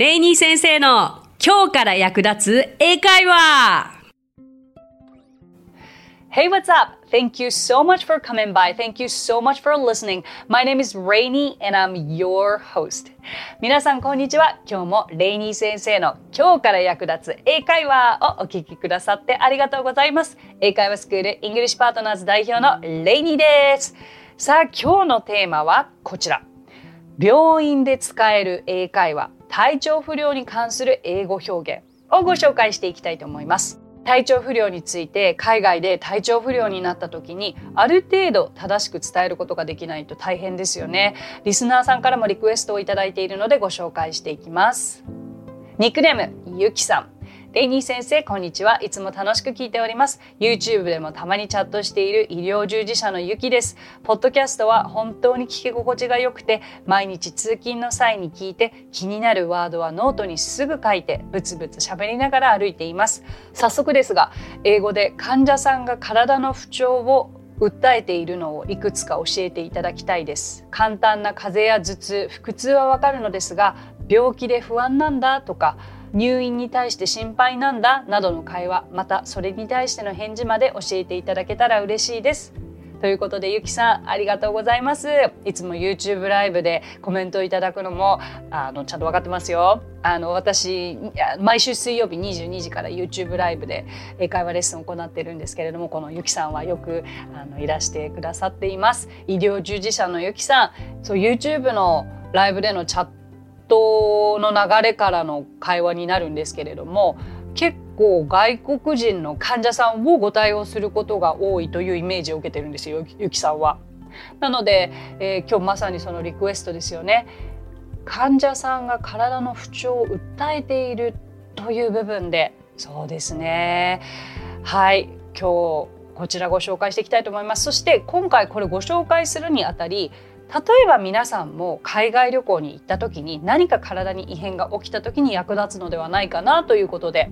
レイニー先生の今日から役立つ英会話 Hey, what's up? Thank you so much for coming by. Thank you so much for listening. My name is Rainy and I'm your host. 皆さん、こんにちは。今日もレイニー先生の今日から役立つ英会話をお聞きくださってありがとうございます。英会話スクールイングリッシュパートナーズ代表のレイニーです。さあ、今日のテーマはこちら。病院で使える英会話、体調不良に関する英語表現をご紹介していきたいと思います。体調不良について海外で体調不良になった時にある程度正しく伝えることができないと大変ですよね。リスナーさんからもリクエストをいただいているのでご紹介していきます。ニックネームゆきさん。レイニー先生こんにちは。いつも楽しく聞いております。YouTube でもたまにチャットしている医療従事者のゆきです。ポッドキャストは本当に聞き心地が良くて毎日通勤の際に聞いて気になるワードはノートにすぐ書いてブツブツ喋りながら歩いています。早速ですが英語で患者さんが体の不調を訴えているのをいくつか教えていただきたいです。簡単な風邪や頭痛腹痛はわかるのですが病気で不安なんだとか入院に対して心配なんだなどの会話またそれに対しての返事まで教えていただけたら嬉しいです。ということでゆきさんありがとうございます。いつも YouTube ライブでコメントいただくのもあのちゃんと分かってますよ。あの私毎週水曜日22時から YouTube ライブで英会話レッスンを行っているんですけれどもこのゆきさんはよくあのいらしてくださっています。医療従事者のゆきさん。そう YouTube のライブでのチャットの流れからの会話になるんですけれども結構外国人の患者さんをご対応することが多いというイメージを受けてるんですよゆきさんは。なので、えー、今日まさにそのリクエストですよね。患者さんが体の不調を訴えているという部分でそうですねはい今日こちらご紹介していきたいと思いますそして今回これご紹介するにあたり例えば皆さんも海外旅行に行った時に何か体に異変が起きた時に役立つのではないかなということで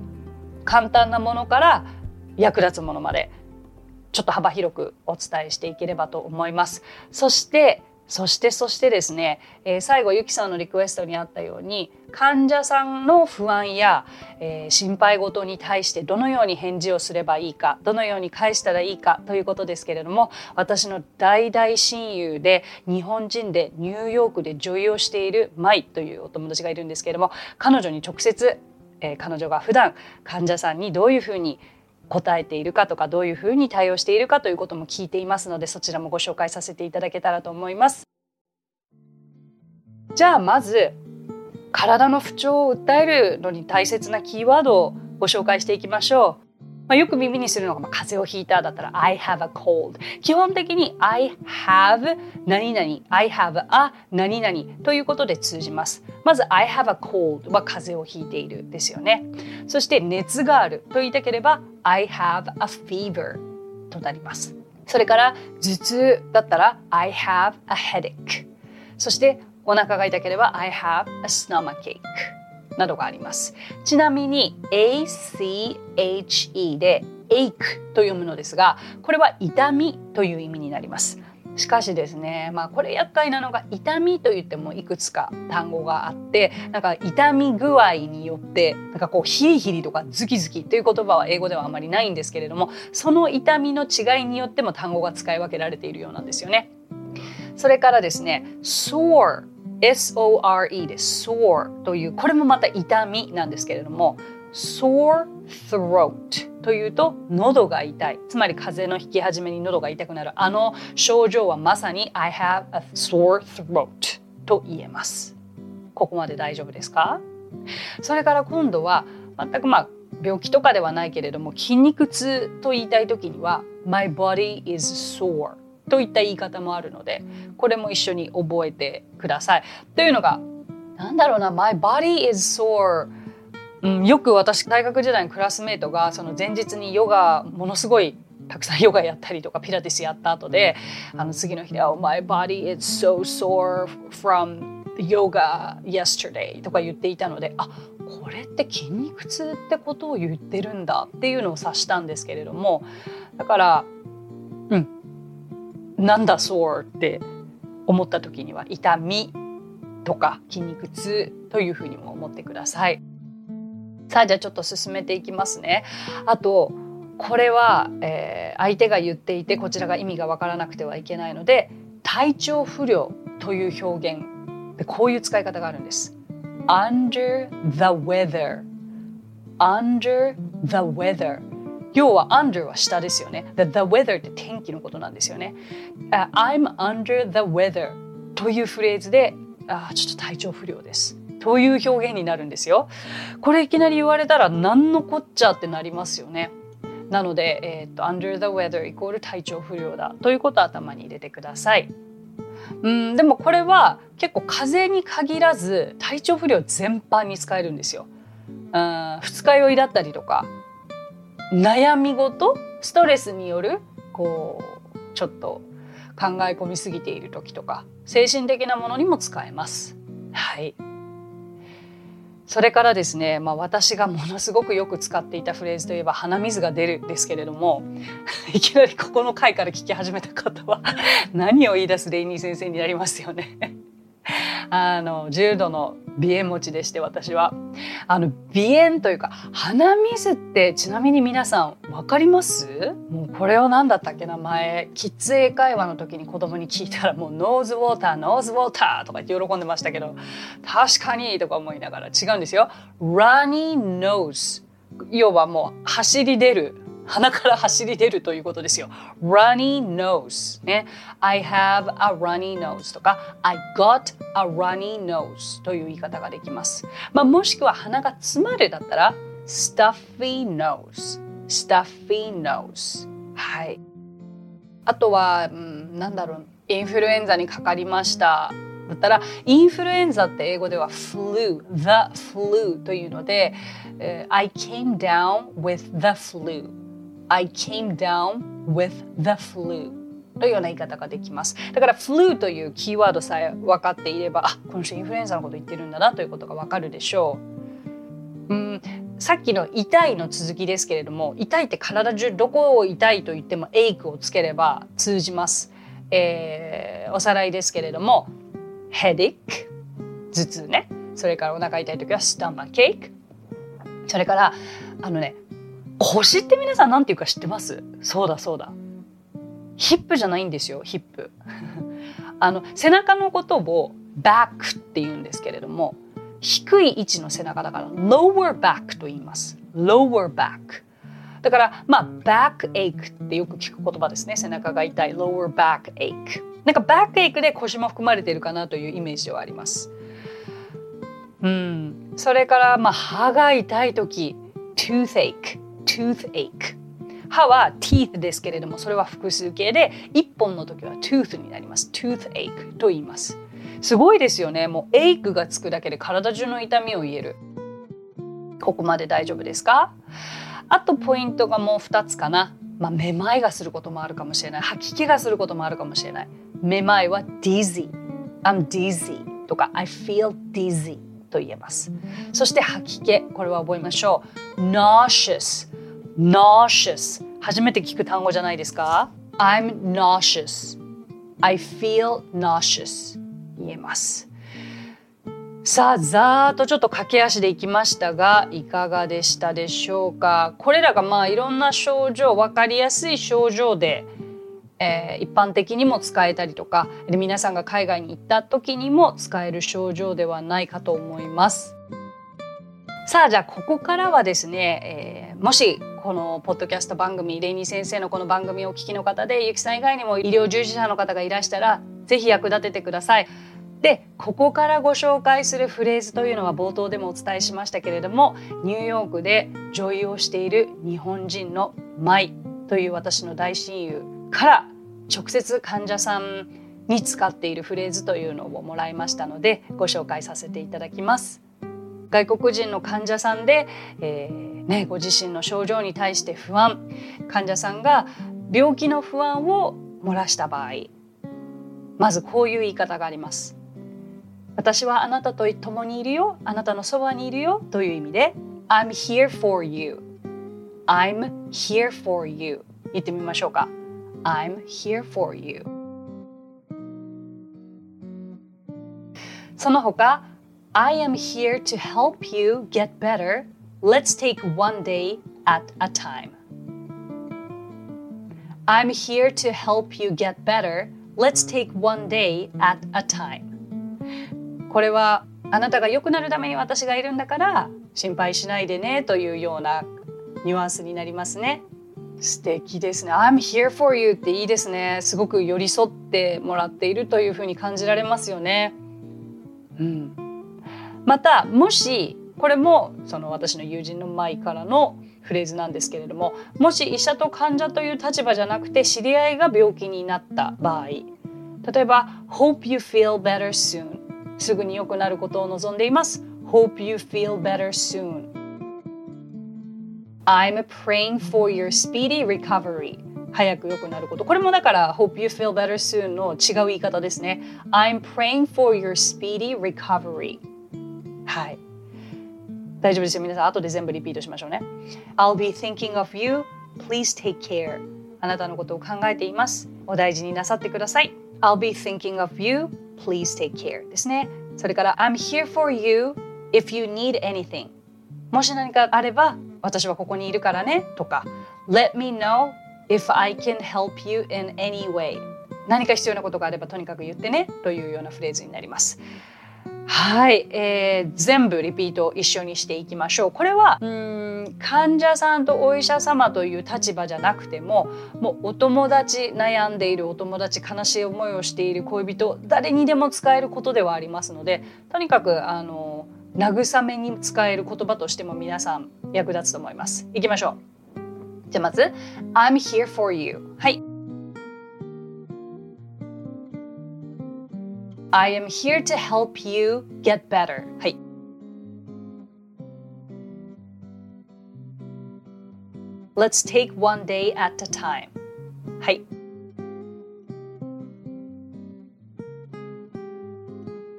簡単なものから役立つものまでちょっと幅広くお伝えしていければと思います。そしてそしてそしてですね、えー、最後ゆきさんのリクエストにあったように患者さんの不安や、えー、心配事に対してどのように返事をすればいいかどのように返したらいいかということですけれども私の大大親友で日本人でニューヨークで女優をしているマイというお友達がいるんですけれども彼女に直接、えー、彼女が普段患者さんにどういうふうに答えているかとかどういうふうに対応しているかということも聞いていますのでそちらもご紹介させていただけたらと思います。じゃあまず体の不調を訴えるのに大切なキーワードをご紹介していきましょう。まあ、よく耳にするのが、まあ、風邪をひいただったら I have a cold 基本的に I have 何々 I have a 何々ということで通じますまず I have a cold は風邪をひいているですよね。そして熱があると言いたければ I have a fever となります。それから頭痛だったら I have a headache そしてお腹が痛ければ I have a stomachache などがあります。ちなみに ACHE で ache と読むのですがこれは痛みという意味になります。しかしですねまあこれ厄介なのが痛みといってもいくつか単語があってなんか痛み具合によってなんかこうヒリヒリとかズキズキという言葉は英語ではあまりないんですけれどもその痛みの違いによっても単語が使い分けられているようなんですよね。それからですね sore SORE です sore というこれもまた痛みなんですけれども sore throat というと喉が痛い。つまり風邪の引き始めに喉が痛くなる。あの症状はまさに I have a sore throat と言えます。ここまで大丈夫ですか？それから今度は全くまあ病気とかではないけれども筋肉痛と言いたい時には My body is sore といった言い方もあるのでこれも一緒に覚えてください。というのがなんだろうな「My body is sore」うん、よく私大学時代のクラスメートがその前日にヨガものすごいたくさんヨガやったりとかピラティスやった後であの次の日で「Oh my body is so sore from yoga yesterday」とか言っていたのであこれって筋肉痛ってことを言ってるんだっていうのを察したんですけれどもだからうんなんだ sore って思った時には痛みとか筋肉痛というふうにも思ってください。さあじゃあちょっと進めていきますね。あとこれは、えー、相手が言っていてこちらが意味がわからなくてはいけないので体調不良という表現でこういう使い方があるんです。under the weather under the weather 要は under は下ですよね。The, the weather って天気のことなんですよね。Uh, I'm under the weather というフレーズで、あちょっと体調不良です。という表現になるんですよ。これいきなり言われたら何のこっちゃってなりますよね。なので、えー、っと under the weather イコール体調不良だということを頭に入れてください。うんでもこれは結構風邪に限らず体調不良全般に使えるんですよ。うん二日酔いだったりとか悩み事ストレスによるこうちょっと考え込みすぎている時とか精神的なものにも使えます。はいそれからですね、まあ、私がものすごくよく使っていたフレーズといえば鼻水が出るですけれども いきなりここの回から聞き始めた方は何を言い出すレイニー先生になりますよね。あの重度の鼻炎持ちでして私は。あの鼻炎というか鼻水ってちなみに皆さん分かります？もうこれを何だったっけな前。キッズ英会話の時に子供に聞いたらもうノーズウォーターノーズウォーターとか言って喜んでましたけど確かにとか思いながら違うんですよ。Runny nose 要はもう走り出る鼻から走り出るということですよ。runny nose、ね。I have a runny nose とか I got a runny nose という言い方ができます。まあ、もしくは鼻が詰まるだったら stuffy nose stuffy nose はい。あとは、うん、なんだろうインフルエンザにかかりましただったらインフルエンザって英語では flu the flu というので、I came down with the flu I came down with the flu というような言い方ができます。だから flu というキーワードさえ分かっていれば、あ、この人インフルエンザのこと言ってるんだなということが分かるでしょう。うん、さっきの痛いの続きですけれども、痛いって体中どこを痛いと言ってもエイクをつければ通じます。えー、おさらいですけれども、headache 頭痛ね。それからお腹痛い時は stomach ache。それからあのね腰って皆さん何て言うか知ってます？そうだそうだ。ヒップじゃないんですよ、ヒップ。あの、背中のことをバックって言うんですけれども、低い位置の背中だから lower back と言います。lower back。だから、まあ、back ache ってよく聞く言葉ですね。背中が痛い。lower back ache。なんか back ache で腰も含まれているかなというイメージではあります。うん。それから、まあ、歯が痛い時 toothache。Toothache 歯は teeth ですけれどもそれは複数形で1本の時は tooth になります。toothache と言います。すごいですよね。もう ache がつくだけで体中の痛みを言える。ここまで大丈夫ですか？あとポイントがもう2つかな。まあ、めまいがすることもあるかもしれない。吐き気がすることもあるかもしれない。めまいは dizzy I'm dizzy とか I feel dizzy と言えます。そして吐き気。これは覚えましょう。nauseous nauseous. 初めて聞く単語じゃないですか? I'm nauseous. I feel nauseous. 言えます。さあざーっとちょっと駆け足でいきましたがいかがでしたでしょうか?これらがまあいろんな症状分かりやすい症状で、えー、一般的にも使えたりとかで皆さんが海外に行った時にも使える症状ではないかと思います。さあじゃあここからはですね、えー、もしこのポッドキャスト番組レイニー先生のこの番組をお聞きの方でゆきさん以外にも医療従事者の方がいらしたらぜひ役立ててください。でここからご紹介するフレーズというのは冒頭でもお伝えしましたけれどもニューヨークで女医をしている日本人のマイという私の大親友から直接患者さんに使っているフレーズというのをもらいましたのでご紹介させていただきます。外国人の患者さんで、えーね、ご自身の症状に対して不安患者さんが病気の不安を漏らした場合まずこういう言い方があります。私はあなたと共にいるよあなたのそばにいるよという意味で I'm here for you I'm here for you 言ってみましょうか。I'm here for you その他 I am here to help you get better Let's take one day at a time I'm here to help you get better Let's take one day at a time これはあなたが良くなるために私がいるんだから心配しないでねというようなニュアンスになりますね。素敵ですね。I'm here for you っていいですね。すごく寄り添ってもらっているというふうに感じられますよね。うん。またもしこれもその私の友人の前からのフレーズなんですけれどももし医者と患者という立場じゃなくて知り合いが病気になった場合例えば「Hope you feel better soon」すぐに良くなることを望んでいます。Hope you feel better soon. I'm praying for your speedy recovery. 早く良くなること。これもだから Hope you feel better soon の違う言い方ですね。I'm praying for your speedy recovery. はい。大丈夫ですよ。皆さん、後で全部リピートしましょうね。I'll be thinking of you. Please take care. あなたのことを考えています。お大事になさってください。I'll be thinking of you. Please take care. ですね。それから I'm here for you if you need anything もし何かあれば私はここにいるからねとか Let me know if I can help you in any way 何か必要なことがあればとにかく言ってねというようなフレーズになります。はい、えー、全部リピートを一緒にしていきましょう。これはうん患者さんとお医者様という立場じゃなくてももうお友達悩んでいるお友達悲しい思いをしている恋人誰にでも使えることではありますのでとにかくあの慰めに使える言葉としても皆さん役立つと思います。いきましょう。じゃあまず「I'm here for you」はい I am here to help you get better. はい。Let's take one day at a time. はい。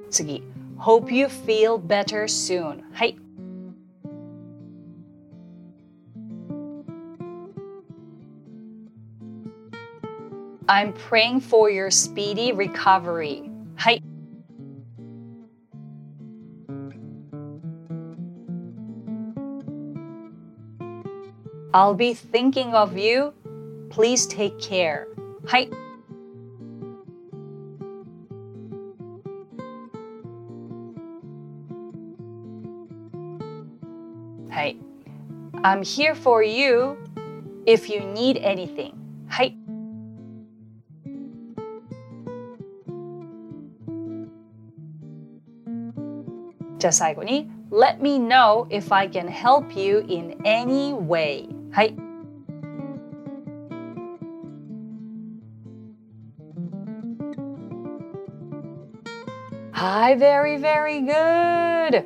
次。Hope you feel better soon. はい。I'm praying for your speedy recovery. はい。 I'll be thinking of you. Please take care. はい。はい。I'm here for you if you need anything. はい。じゃあ最後に Let me know if I can help you in any way はい。はい very very good.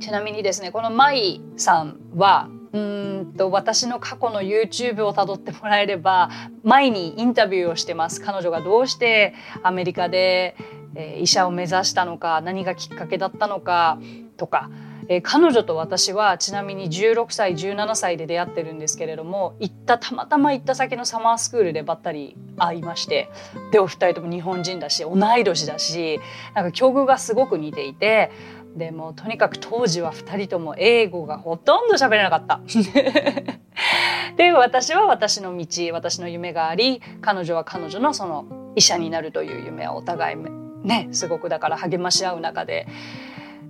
ちなみにですねこのマイさんはうんと私の過去の YouTube をたどってもらえれば前にインタビューをしてます。彼女がどうしてアメリカでえー、医者を目指したのか何がきっかけだったのかとか、えー、彼女と私はちなみに16歳17歳で出会ってるんですけれども行ったたまたま行った先のサマースクールでばったり会いましてでお二人とも日本人だし同い年だしなんか境遇がすごく似ていてでもとにかく当時は2人とも英語がほとんど喋れなかった。で私は私の道私の夢があり彼女は彼女のその医者になるという夢をお互いねすごくだから励まし合う中で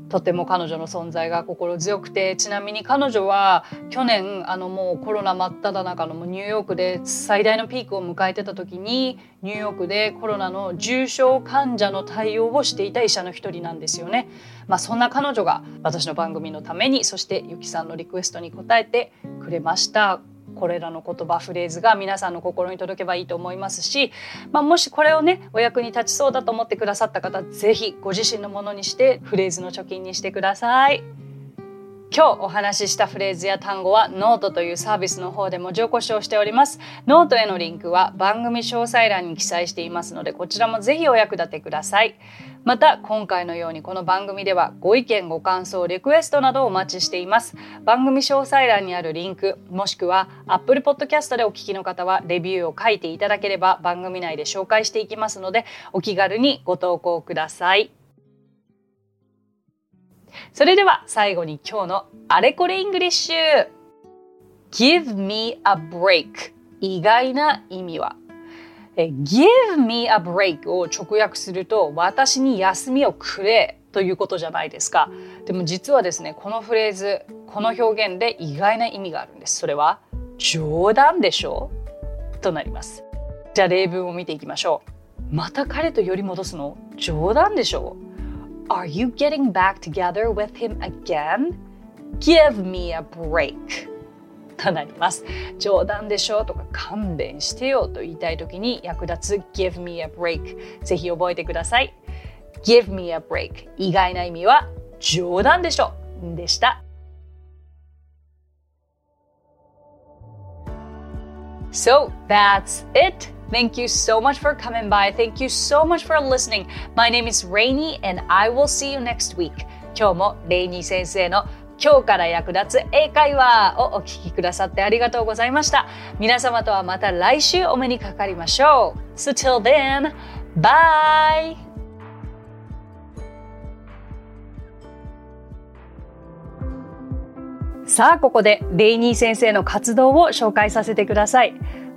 とても彼女の存在が心強くてちなみに彼女は去年あのもうコロナ真っ只中のニューヨークで最大のピークを迎えてた時にニューヨークでコロナの重症患者の対応をしていた医者の一人なんですよね。まあ、そんな彼女が私の番組のためにそしてゆきさんのリクエストに応えてくれました。これらの言葉フレーズが皆さんの心に届けばいいと思いますし、まあ、もしこれをねお役に立ちそうだと思ってくださった方是非ご自身のものにしてフレーズの貯金にしてください。今日お話ししたフレーズや単語はノートというサービスの方で文字起こしをしております。ノートへのリンクは番組詳細欄に記載していますのでこちらもぜひお役立てください。また今回のようにこの番組ではご意見ご感想リクエストなどをお待ちしています番組詳細欄にあるリンクもしくは Apple Podcast でお聞きの方はレビューを書いていただければ番組内で紹介していきますのでお気軽にご投稿くださいそれでは最後に今日のあれこれイングリッシュ。Give me a break 意外な意味は。Give me a break を直訳すると私に休みをくれということじゃないですか。でも実はですねこのフレーズこの表現で意外な意味があるんです。それは冗談でしょ？となります。じゃあ例文を見ていきましょう。また彼と寄り戻すの？冗談でしょ？Are you getting back together with him again? Give me a break となります冗談でしょとか勘弁してよと言いたい時に役立つ Give me a break ぜひ覚えてください Give me a break 意外な意味は冗談でしょでした So that's it. Thank you so much for coming by. Thank you so much for listening. My name is Rainy and I will see you next week. 今日もレイニー先生の今日から役立つ英会話をお聞きくださってありがとうございました。皆様とはまた来週お目にかかりましょう。So till then, bye! さあここでレイニー先生の活動を紹介させてください